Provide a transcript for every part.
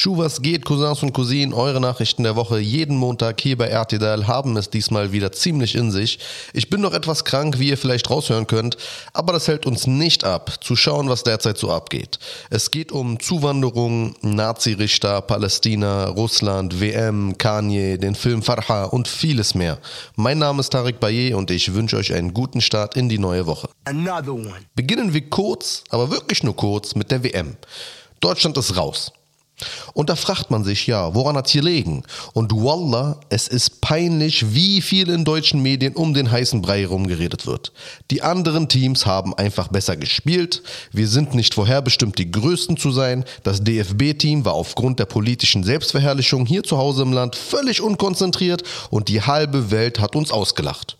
Schuh, was geht, Cousins und Cousinen? Eure Nachrichten der Woche jeden Montag hier bei RTL haben es diesmal wieder ziemlich in sich. Ich bin noch etwas krank, wie ihr vielleicht raushören könnt, aber das hält uns nicht ab, zu schauen, was derzeit so abgeht. Es geht um Zuwanderung, Nazi-Richter, Palästina, Russland, WM, Kanye, den Film Farha und vieles mehr. Mein Name ist Tarek Baye und ich wünsche euch einen guten Start in die neue Woche. Beginnen wir kurz, aber wirklich nur kurz mit der WM. Deutschland ist raus. Und da fragt man sich, ja, woran hat hier liegen? Und wallah, es ist peinlich, wie viel in deutschen Medien um den heißen Brei herumgeredet wird. Die anderen Teams haben einfach besser gespielt. Wir sind nicht vorherbestimmt, die Größten zu sein. Das DFB-Team war aufgrund der politischen Selbstverherrlichung hier zu Hause im Land völlig unkonzentriert und die halbe Welt hat uns ausgelacht.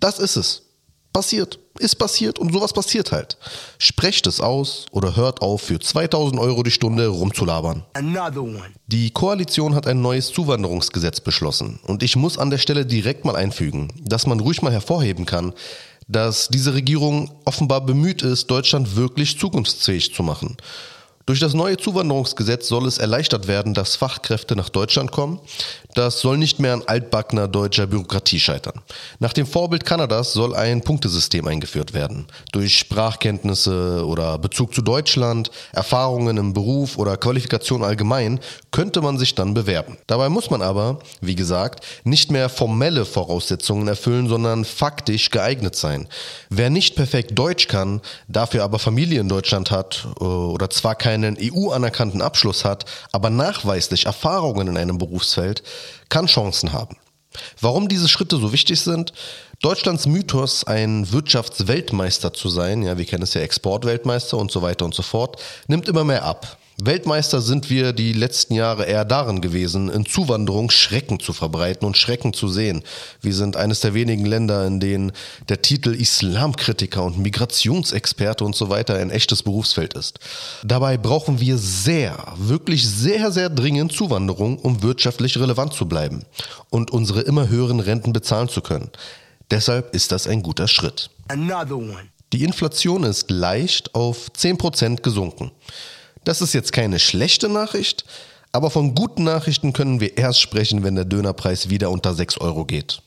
Das ist es. Passiert, ist passiert und sowas passiert halt. Sprecht es aus oder hört auf, für 2000 Euro die Stunde rumzulabern. Die Koalition hat ein neues Zuwanderungsgesetz beschlossen und ich muss an der Stelle direkt mal einfügen, dass man ruhig mal hervorheben kann, dass diese Regierung offenbar bemüht ist, Deutschland wirklich zukunftsfähig zu machen. Durch das neue Zuwanderungsgesetz soll es erleichtert werden, dass Fachkräfte nach Deutschland kommen. Das soll nicht mehr an altbackener deutscher Bürokratie scheitern. Nach dem Vorbild Kanadas soll ein Punktesystem eingeführt werden. Durch Sprachkenntnisse oder Bezug zu Deutschland, Erfahrungen im Beruf oder Qualifikation allgemein könnte man sich dann bewerben. Dabei muss man aber, wie gesagt, nicht mehr formelle Voraussetzungen erfüllen, sondern faktisch geeignet sein. Wer nicht perfekt Deutsch kann, dafür aber Familie in Deutschland hat äh, oder zwar kein keinen EU-anerkannten Abschluss hat, aber nachweislich Erfahrungen in einem Berufsfeld, kann Chancen haben. Warum diese Schritte so wichtig sind? Deutschlands Mythos, ein Wirtschaftsweltmeister zu sein, ja, wir kennen es ja Exportweltmeister und so weiter und so fort, nimmt immer mehr ab. Weltmeister sind wir die letzten Jahre eher darin gewesen, in Zuwanderung Schrecken zu verbreiten und Schrecken zu sehen. Wir sind eines der wenigen Länder, in denen der Titel Islamkritiker und Migrationsexperte und so weiter ein echtes Berufsfeld ist. Dabei brauchen wir sehr, wirklich sehr, sehr dringend Zuwanderung, um wirtschaftlich relevant zu bleiben und unsere immer höheren Renten bezahlen zu können. Deshalb ist das ein guter Schritt. Die Inflation ist leicht auf 10% gesunken. Das ist jetzt keine schlechte Nachricht, aber von guten Nachrichten können wir erst sprechen, wenn der Dönerpreis wieder unter 6 Euro geht.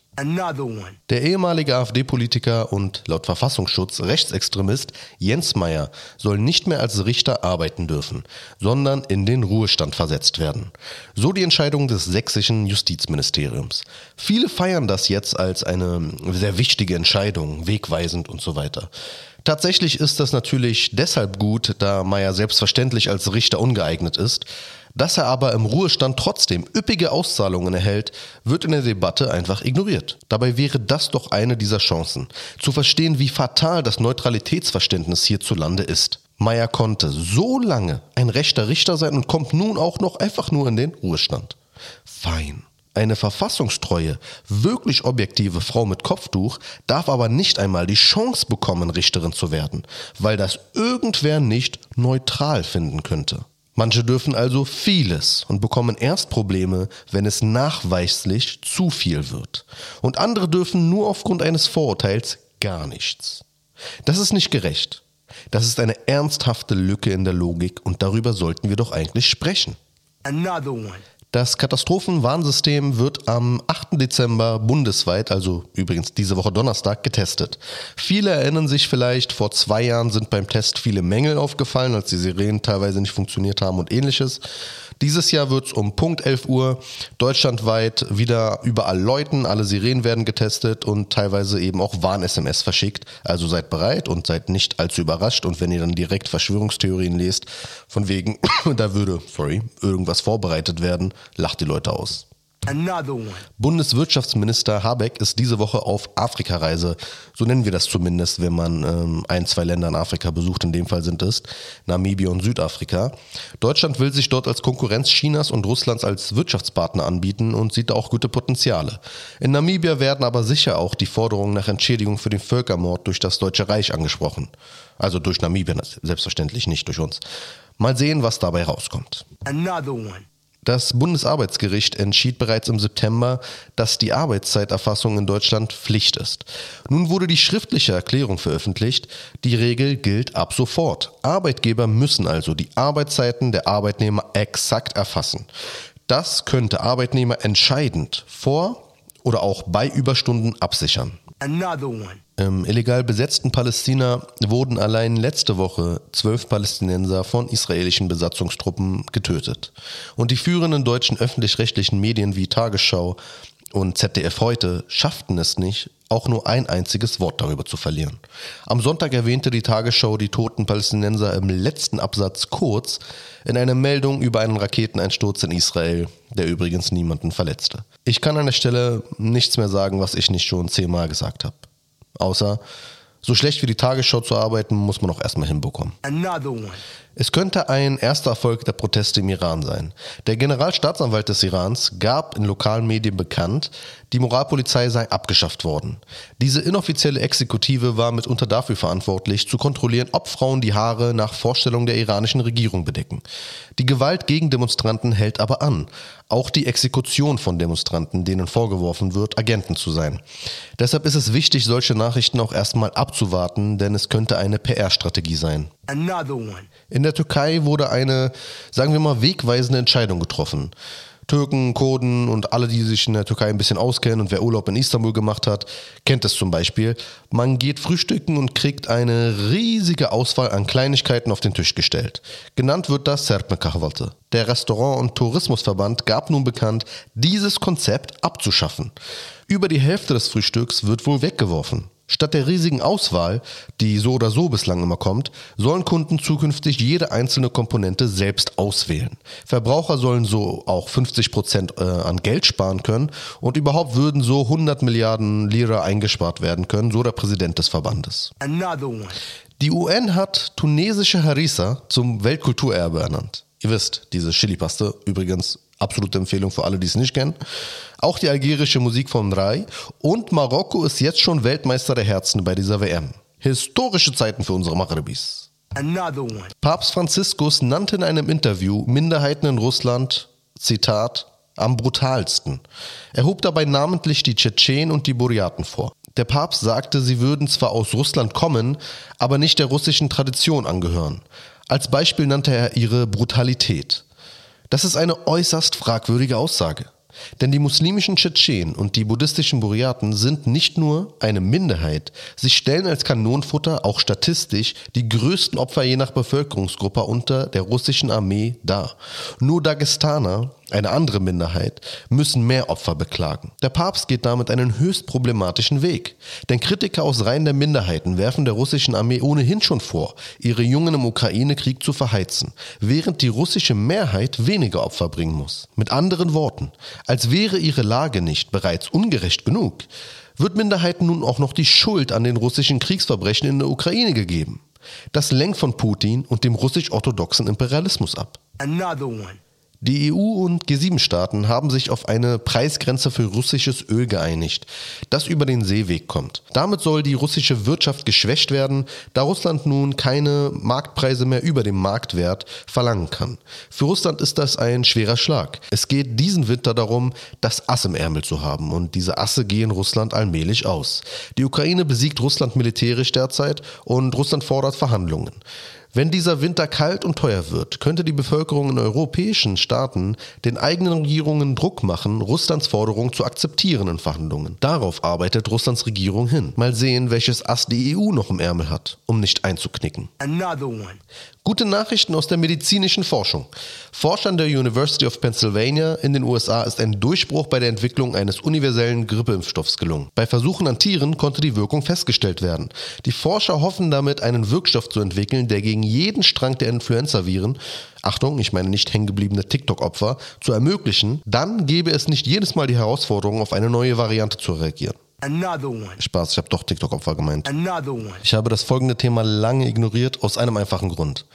Der ehemalige AfD-Politiker und laut Verfassungsschutz Rechtsextremist Jens Meyer soll nicht mehr als Richter arbeiten dürfen, sondern in den Ruhestand versetzt werden. So die Entscheidung des sächsischen Justizministeriums. Viele feiern das jetzt als eine sehr wichtige Entscheidung, wegweisend und so weiter. Tatsächlich ist das natürlich deshalb gut, da Meyer selbstverständlich als Richter ungeeignet ist. Dass er aber im Ruhestand trotzdem üppige Auszahlungen erhält, wird in der Debatte einfach ignoriert. Dabei wäre das doch eine dieser Chancen, zu verstehen, wie fatal das Neutralitätsverständnis hierzulande ist. Meyer konnte so lange ein rechter Richter sein und kommt nun auch noch einfach nur in den Ruhestand. Fein. Eine verfassungstreue, wirklich objektive Frau mit Kopftuch darf aber nicht einmal die Chance bekommen, Richterin zu werden, weil das irgendwer nicht neutral finden könnte. Manche dürfen also vieles und bekommen erst Probleme, wenn es nachweislich zu viel wird. Und andere dürfen nur aufgrund eines Vorurteils gar nichts. Das ist nicht gerecht. Das ist eine ernsthafte Lücke in der Logik und darüber sollten wir doch eigentlich sprechen. Das Katastrophenwarnsystem wird am 8. Dezember bundesweit, also übrigens diese Woche Donnerstag, getestet. Viele erinnern sich vielleicht, vor zwei Jahren sind beim Test viele Mängel aufgefallen, als die Sirenen teilweise nicht funktioniert haben und ähnliches. Dieses Jahr wird es um Punkt 11 Uhr deutschlandweit wieder überall läuten, alle Sirenen werden getestet und teilweise eben auch Warn-SMS verschickt. Also seid bereit und seid nicht allzu überrascht und wenn ihr dann direkt Verschwörungstheorien lest, von wegen, da würde, sorry, irgendwas vorbereitet werden, lacht die Leute aus. Bundeswirtschaftsminister Habeck ist diese Woche auf Afrikareise. So nennen wir das zumindest, wenn man ähm, ein, zwei Länder in Afrika besucht. In dem Fall sind es Namibia und Südafrika. Deutschland will sich dort als Konkurrenz Chinas und Russlands als Wirtschaftspartner anbieten und sieht da auch gute Potenziale. In Namibia werden aber sicher auch die Forderungen nach Entschädigung für den Völkermord durch das Deutsche Reich angesprochen. Also durch Namibia selbstverständlich, nicht durch uns. Mal sehen, was dabei rauskommt. Das Bundesarbeitsgericht entschied bereits im September, dass die Arbeitszeiterfassung in Deutschland Pflicht ist. Nun wurde die schriftliche Erklärung veröffentlicht. Die Regel gilt ab sofort. Arbeitgeber müssen also die Arbeitszeiten der Arbeitnehmer exakt erfassen. Das könnte Arbeitnehmer entscheidend vor oder auch bei Überstunden absichern. Another one. Im illegal besetzten Palästina wurden allein letzte Woche zwölf Palästinenser von israelischen Besatzungstruppen getötet. Und die führenden deutschen öffentlich-rechtlichen Medien wie Tagesschau und ZDF heute schafften es nicht, auch nur ein einziges Wort darüber zu verlieren. Am Sonntag erwähnte die Tagesschau die toten Palästinenser im letzten Absatz kurz in einer Meldung über einen Raketeneinsturz in Israel, der übrigens niemanden verletzte. Ich kann an der Stelle nichts mehr sagen, was ich nicht schon zehnmal gesagt habe. Außer, so schlecht wie die Tagesschau zu arbeiten, muss man auch erstmal hinbekommen. Es könnte ein erster Erfolg der Proteste im Iran sein. Der Generalstaatsanwalt des Irans gab in lokalen Medien bekannt, die Moralpolizei sei abgeschafft worden. Diese inoffizielle Exekutive war mitunter dafür verantwortlich, zu kontrollieren, ob Frauen die Haare nach Vorstellung der iranischen Regierung bedecken. Die Gewalt gegen Demonstranten hält aber an. Auch die Exekution von Demonstranten, denen vorgeworfen wird, Agenten zu sein. Deshalb ist es wichtig, solche Nachrichten auch erstmal abzuwarten, denn es könnte eine PR-Strategie sein. In der Türkei wurde eine, sagen wir mal, wegweisende Entscheidung getroffen. Türken, Kurden und alle, die sich in der Türkei ein bisschen auskennen und wer Urlaub in Istanbul gemacht hat, kennt es zum Beispiel. Man geht frühstücken und kriegt eine riesige Auswahl an Kleinigkeiten auf den Tisch gestellt. Genannt wird das Serpme Kahvaltı. Der Restaurant- und Tourismusverband gab nun bekannt, dieses Konzept abzuschaffen. Über die Hälfte des Frühstücks wird wohl weggeworfen. Statt der riesigen Auswahl, die so oder so bislang immer kommt, sollen Kunden zukünftig jede einzelne Komponente selbst auswählen. Verbraucher sollen so auch 50 Prozent äh, an Geld sparen können und überhaupt würden so 100 Milliarden Lira eingespart werden können, so der Präsident des Verbandes. Die UN hat tunesische Harissa zum Weltkulturerbe ernannt. Ihr wisst, diese Chili-Paste, übrigens absolute Empfehlung für alle, die es nicht kennen. Auch die algerische Musik von Rai und Marokko ist jetzt schon Weltmeister der Herzen bei dieser WM. Historische Zeiten für unsere Machribis. Papst Franziskus nannte in einem Interview Minderheiten in Russland, Zitat, am brutalsten. Er hob dabei namentlich die Tschetschenen und die Buryaten vor. Der Papst sagte, sie würden zwar aus Russland kommen, aber nicht der russischen Tradition angehören. Als Beispiel nannte er ihre Brutalität. Das ist eine äußerst fragwürdige Aussage. Denn die muslimischen Tschetschenen und die buddhistischen Buryaten sind nicht nur eine Minderheit, sie stellen als Kanonenfutter auch statistisch die größten Opfer je nach Bevölkerungsgruppe unter der russischen Armee dar. Nur Dagestaner eine andere Minderheit, müssen mehr Opfer beklagen. Der Papst geht damit einen höchst problematischen Weg. Denn Kritiker aus Reihen der Minderheiten werfen der russischen Armee ohnehin schon vor, ihre Jungen im Ukraine-Krieg zu verheizen, während die russische Mehrheit weniger Opfer bringen muss. Mit anderen Worten, als wäre ihre Lage nicht bereits ungerecht genug, wird Minderheiten nun auch noch die Schuld an den russischen Kriegsverbrechen in der Ukraine gegeben. Das lenkt von Putin und dem russisch-orthodoxen Imperialismus ab. Another one. Die EU und G7-Staaten haben sich auf eine Preisgrenze für russisches Öl geeinigt, das über den Seeweg kommt. Damit soll die russische Wirtschaft geschwächt werden, da Russland nun keine Marktpreise mehr über dem Marktwert verlangen kann. Für Russland ist das ein schwerer Schlag. Es geht diesen Winter darum, das Ass im Ärmel zu haben und diese Asse gehen Russland allmählich aus. Die Ukraine besiegt Russland militärisch derzeit und Russland fordert Verhandlungen. Wenn dieser Winter kalt und teuer wird, könnte die Bevölkerung in europäischen Staaten den eigenen Regierungen Druck machen, Russlands Forderung zu akzeptieren in Verhandlungen. Darauf arbeitet Russlands Regierung hin. Mal sehen, welches Ass die EU noch im Ärmel hat, um nicht einzuknicken. Gute Nachrichten aus der medizinischen Forschung. Forschern der University of Pennsylvania in den USA ist ein Durchbruch bei der Entwicklung eines universellen Grippeimpfstoffs gelungen. Bei Versuchen an Tieren konnte die Wirkung festgestellt werden. Die Forscher hoffen damit, einen Wirkstoff zu entwickeln, der gegen jeden Strang der Influenza-Viren, Achtung, ich meine nicht hängengebliebene TikTok-Opfer, zu ermöglichen. Dann gäbe es nicht jedes Mal die Herausforderung, auf eine neue Variante zu reagieren. Spaß, ich habe doch TikTok-Opfer gemeint. Ich habe das folgende Thema lange ignoriert, aus einem einfachen Grund.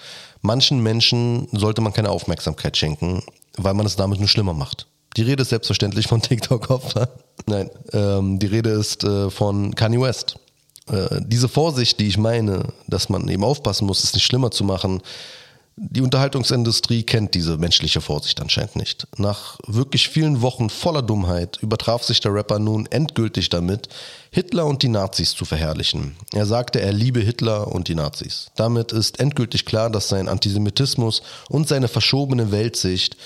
Manchen Menschen sollte man keine Aufmerksamkeit schenken, weil man es damit nur schlimmer macht. Die Rede ist selbstverständlich von TikTok-Opfern. Nein, ähm, die Rede ist äh, von Kanye West. Äh, diese Vorsicht, die ich meine, dass man eben aufpassen muss, es nicht schlimmer zu machen, Die Unterhaltungsindustrie kennt diese menschliche Vorsicht anscheinend nicht. Nach wirklich vielen Wochen voller Dummheit übertraf sich der Rapper nun endgültig damit, Hitler und die Nazis zu verherrlichen. Er sagte, er liebe Hitler und die Nazis. Damit ist endgültig klar, dass sein Antisemitismus und seine verschobene Weltsicht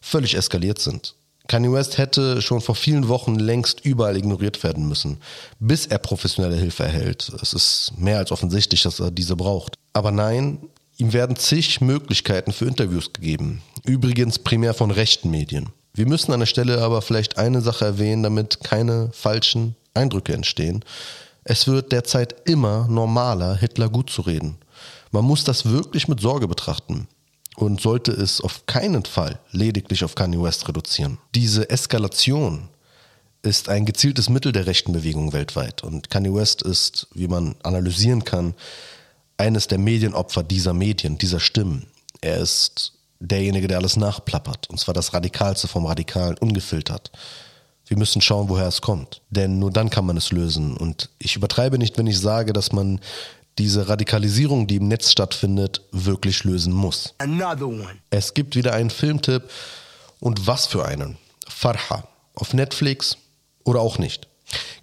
völlig eskaliert sind. Kanye West hätte schon vor vielen Wochen längst überall ignoriert werden müssen, bis er professionelle Hilfe erhält. Es ist mehr als offensichtlich, dass er diese braucht. Aber nein, Ihm werden zig Möglichkeiten für Interviews gegeben. Übrigens primär von rechten Medien. Wir müssen an der Stelle aber vielleicht eine Sache erwähnen, damit keine falschen Eindrücke entstehen. Es wird derzeit immer normaler, Hitler gut zu reden. Man muss das wirklich mit Sorge betrachten und sollte es auf keinen Fall lediglich auf Kanye West reduzieren. Diese Eskalation ist ein gezieltes Mittel der rechten Bewegung weltweit und Kanye West ist, wie man analysieren kann, eines der Medienopfer dieser Medien, dieser Stimmen. Er ist derjenige, der alles nachplappert. Und zwar das Radikalste vom Radikalen, ungefiltert. Wir müssen schauen, woher es kommt. Denn nur dann kann man es lösen. Und ich übertreibe nicht, wenn ich sage, dass man diese Radikalisierung, die im Netz stattfindet, wirklich lösen muss. Es gibt wieder einen Filmtipp. Und was für einen? Farha. Auf Netflix oder auch nicht.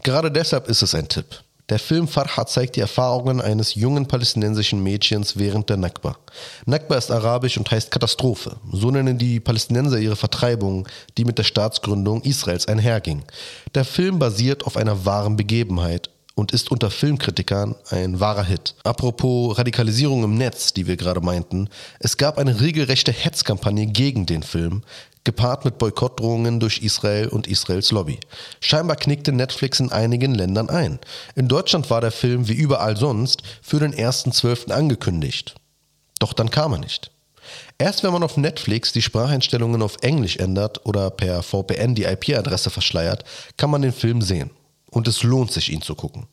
Gerade deshalb ist es ein Tipp. Der Film Farha zeigt die Erfahrungen eines jungen palästinensischen Mädchens während der Nakba. Nakba ist arabisch und heißt Katastrophe. So nennen die Palästinenser ihre Vertreibung, die mit der Staatsgründung Israels einherging. Der Film basiert auf einer wahren Begebenheit und ist unter Filmkritikern ein wahrer Hit. Apropos Radikalisierung im Netz, die wir gerade meinten, es gab eine regelrechte Hetzkampagne gegen den Film, gepaart mit Boykottdrohungen durch Israel und Israels Lobby. Scheinbar knickte Netflix in einigen Ländern ein. In Deutschland war der Film wie überall sonst für den 1.12. angekündigt. Doch dann kam er nicht. Erst wenn man auf Netflix die Spracheinstellungen auf Englisch ändert oder per VPN die IP-Adresse verschleiert, kann man den Film sehen. Und es lohnt sich, ihn zu gucken.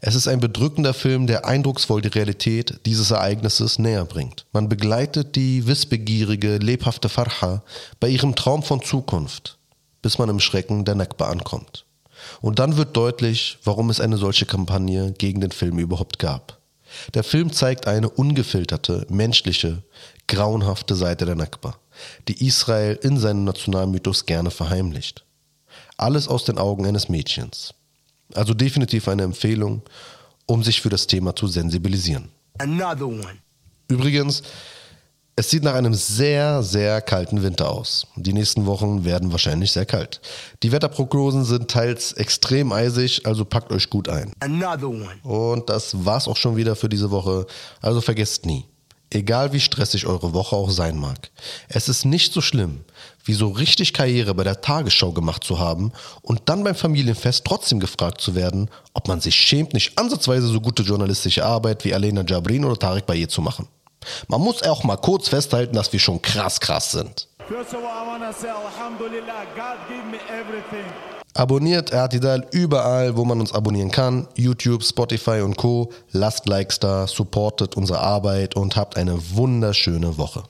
Es ist ein bedrückender Film, der eindrucksvoll die Realität dieses Ereignisses näher bringt. Man begleitet die wissbegierige, lebhafte Farha bei ihrem Traum von Zukunft, bis man im Schrecken der Nakba ankommt. Und dann wird deutlich, warum es eine solche Kampagne gegen den Film überhaupt gab. Der Film zeigt eine ungefilterte, menschliche, grauenhafte Seite der Nakba, die Israel in seinem Nationalmythos gerne verheimlicht. Alles aus den Augen eines Mädchens. Also definitiv eine Empfehlung, um sich für das Thema zu sensibilisieren. Übrigens, es sieht nach einem sehr, sehr kalten Winter aus. Die nächsten Wochen werden wahrscheinlich sehr kalt. Die Wetterprognosen sind teils extrem eisig, also packt euch gut ein. Und das war's auch schon wieder für diese Woche. Also vergesst nie, Egal wie stressig eure Woche auch sein mag. Es ist nicht so schlimm, wie so richtig Karriere bei der Tagesschau gemacht zu haben und dann beim Familienfest trotzdem gefragt zu werden, ob man sich schämt, nicht ansatzweise so gute journalistische Arbeit wie Alena Jabrin oder Tarek Baye zu machen. Man muss auch mal kurz festhalten, dass wir schon krass krass sind. Abonniert RTDAL überall, wo man uns abonnieren kann. YouTube, Spotify und Co. Lasst Likes da, supportet unsere Arbeit und habt eine wunderschöne Woche.